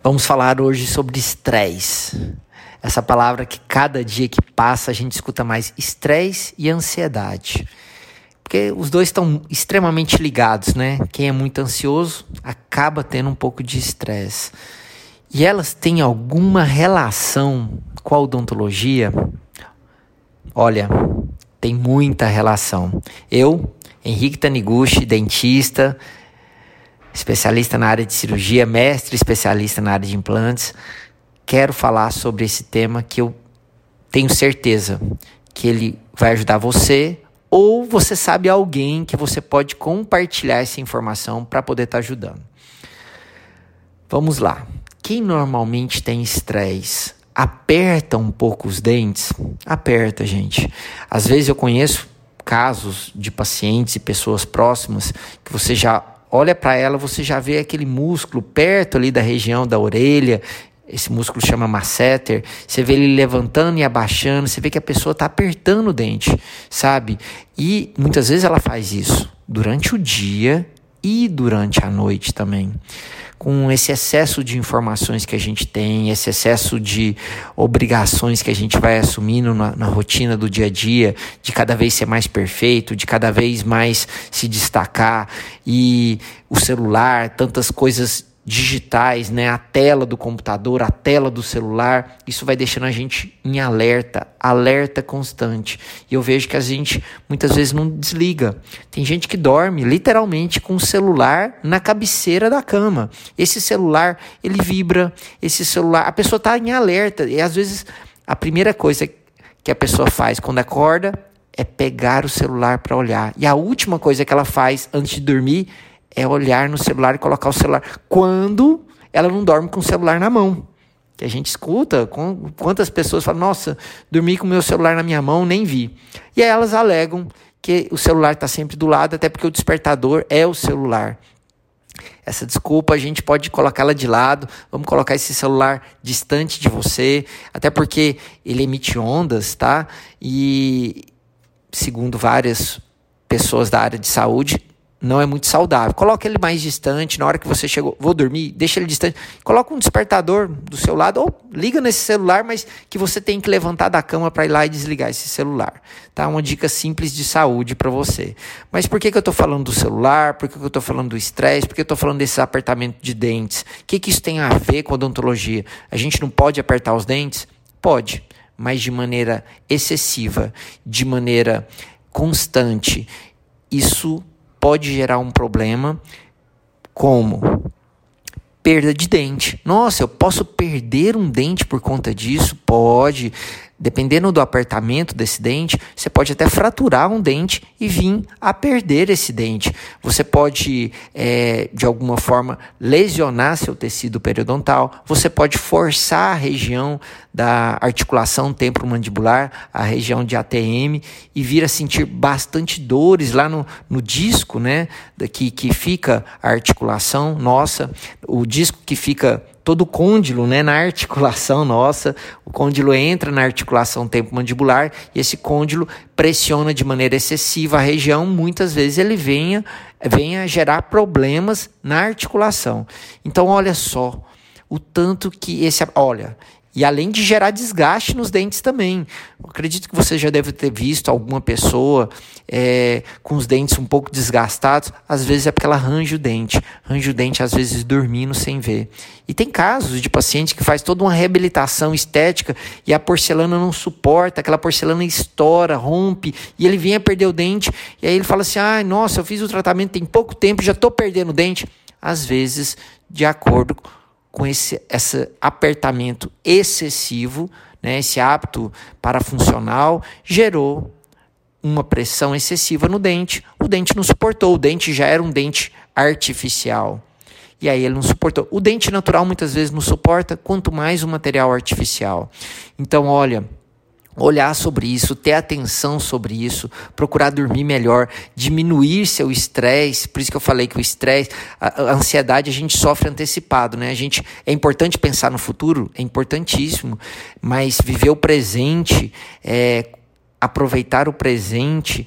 Vamos falar hoje sobre estresse. Essa palavra que cada dia que passa a gente escuta mais estresse e ansiedade. Porque os dois estão extremamente ligados, né? Quem é muito ansioso acaba tendo um pouco de estresse. E elas têm alguma relação com a odontologia? Olha, tem muita relação. Eu, Henrique Taniguchi, dentista, especialista na área de cirurgia, mestre especialista na área de implantes, quero falar sobre esse tema que eu tenho certeza que ele vai ajudar você ou você sabe alguém que você pode compartilhar essa informação para poder estar tá ajudando. Vamos lá. Quem normalmente tem estresse aperta um pouco os dentes? Aperta, gente. Às vezes eu conheço casos de pacientes e pessoas próximas que você já olha para ela, você já vê aquele músculo perto ali da região da orelha, esse músculo chama masseter, você vê ele levantando e abaixando, você vê que a pessoa está apertando o dente, sabe? E muitas vezes ela faz isso durante o dia e durante a noite também. Com esse excesso de informações que a gente tem, esse excesso de obrigações que a gente vai assumindo na, na rotina do dia a dia, de cada vez ser mais perfeito, de cada vez mais se destacar, e o celular, tantas coisas digitais, né? A tela do computador, a tela do celular, isso vai deixando a gente em alerta, alerta constante. E eu vejo que a gente muitas vezes não desliga. Tem gente que dorme literalmente com o celular na cabeceira da cama. Esse celular, ele vibra, esse celular, a pessoa está em alerta e às vezes a primeira coisa que a pessoa faz quando acorda é pegar o celular para olhar. E a última coisa que ela faz antes de dormir é olhar no celular e colocar o celular. Quando ela não dorme com o celular na mão. Que a gente escuta com, quantas pessoas falam: Nossa, dormi com o meu celular na minha mão, nem vi. E aí elas alegam que o celular está sempre do lado, até porque o despertador é o celular. Essa desculpa a gente pode colocá-la de lado, vamos colocar esse celular distante de você, até porque ele emite ondas, tá? E segundo várias pessoas da área de saúde, não é muito saudável. Coloque ele mais distante, na hora que você chegou, vou dormir, deixa ele distante. Coloca um despertador do seu lado ou liga nesse celular, mas que você tem que levantar da cama para ir lá e desligar esse celular. Tá? Uma dica simples de saúde para você. Mas por que, que eu estou falando do celular? Por que, que eu estou falando do estresse? Por que eu estou falando desse apertamento de dentes? O que, que isso tem a ver com a odontologia? A gente não pode apertar os dentes? Pode, mas de maneira excessiva, de maneira constante. Isso pode gerar um problema como perda de dente. Nossa, eu posso perder um dente por conta disso? Pode. Dependendo do apertamento desse dente, você pode até fraturar um dente e vir a perder esse dente. Você pode, é, de alguma forma, lesionar seu tecido periodontal. Você pode forçar a região da articulação temporomandibular, a região de ATM, e vir a sentir bastante dores lá no, no disco, né? Que, que fica a articulação nossa, o disco que fica todo o côndilo, né, na articulação nossa. O côndilo entra na articulação temporomandibular e esse côndilo pressiona de maneira excessiva a região, muitas vezes ele venha, venha gerar problemas na articulação. Então, olha só o tanto que esse, olha, e além de gerar desgaste nos dentes também. Eu acredito que você já deve ter visto alguma pessoa é, com os dentes um pouco desgastados. Às vezes é porque ela arranja o dente. Arranja o dente, às vezes, dormindo sem ver. E tem casos de paciente que faz toda uma reabilitação estética e a porcelana não suporta, aquela porcelana estoura, rompe, e ele vem a perder o dente. E aí ele fala assim: ah, nossa, eu fiz o tratamento tem pouco tempo, já estou perdendo o dente. Às vezes, de acordo com com esse, esse apertamento excessivo, né, esse hábito parafuncional, gerou uma pressão excessiva no dente. O dente não suportou, o dente já era um dente artificial. E aí ele não suportou. O dente natural muitas vezes não suporta, quanto mais o material artificial. Então, olha, olhar sobre isso, ter atenção sobre isso, procurar dormir melhor, diminuir seu estresse. Por isso que eu falei que o estresse, a, a, ansiedade a gente sofre antecipado, né? A gente é importante pensar no futuro, é importantíssimo, mas viver o presente, é, aproveitar o presente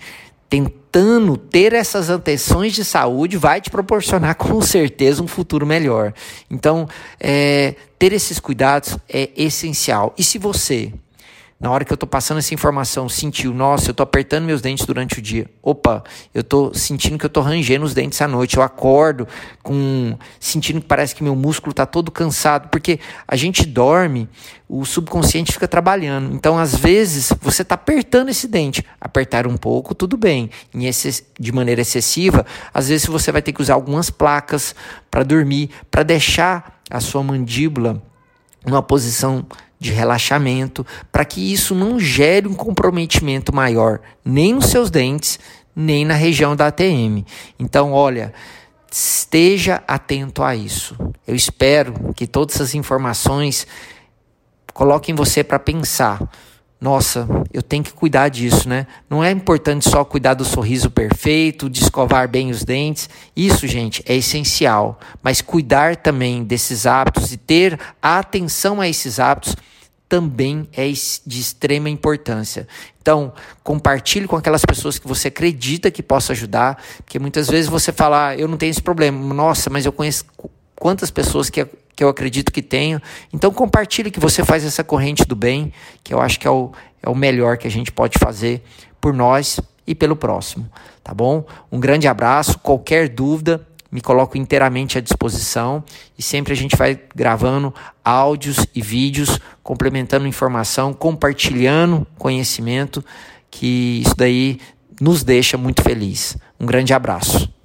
tentando ter essas atenções de saúde vai te proporcionar com certeza um futuro melhor. Então, é, ter esses cuidados é essencial. E se você na hora que eu estou passando essa informação, sentiu, nossa, eu estou apertando meus dentes durante o dia. Opa, eu estou sentindo que eu estou rangendo os dentes à noite. Eu acordo com sentindo que parece que meu músculo está todo cansado, porque a gente dorme, o subconsciente fica trabalhando. Então, às vezes, você está apertando esse dente. Apertar um pouco, tudo bem. Em esse, de maneira excessiva, às vezes você vai ter que usar algumas placas para dormir, para deixar a sua mandíbula numa posição de relaxamento, para que isso não gere um comprometimento maior nem nos seus dentes, nem na região da ATM. Então, olha, esteja atento a isso. Eu espero que todas essas informações coloquem você para pensar. Nossa, eu tenho que cuidar disso, né? Não é importante só cuidar do sorriso perfeito, de escovar bem os dentes. Isso, gente, é essencial. Mas cuidar também desses hábitos e ter atenção a esses hábitos também é de extrema importância. Então, compartilhe com aquelas pessoas que você acredita que possa ajudar, porque muitas vezes você fala, ah, eu não tenho esse problema. Nossa, mas eu conheço quantas pessoas que, que eu acredito que tenho. Então, compartilhe que você faz essa corrente do bem, que eu acho que é o, é o melhor que a gente pode fazer por nós e pelo próximo, tá bom? Um grande abraço. Qualquer dúvida, me coloco inteiramente à disposição e sempre a gente vai gravando áudios e vídeos, complementando informação, compartilhando conhecimento, que isso daí nos deixa muito feliz. Um grande abraço.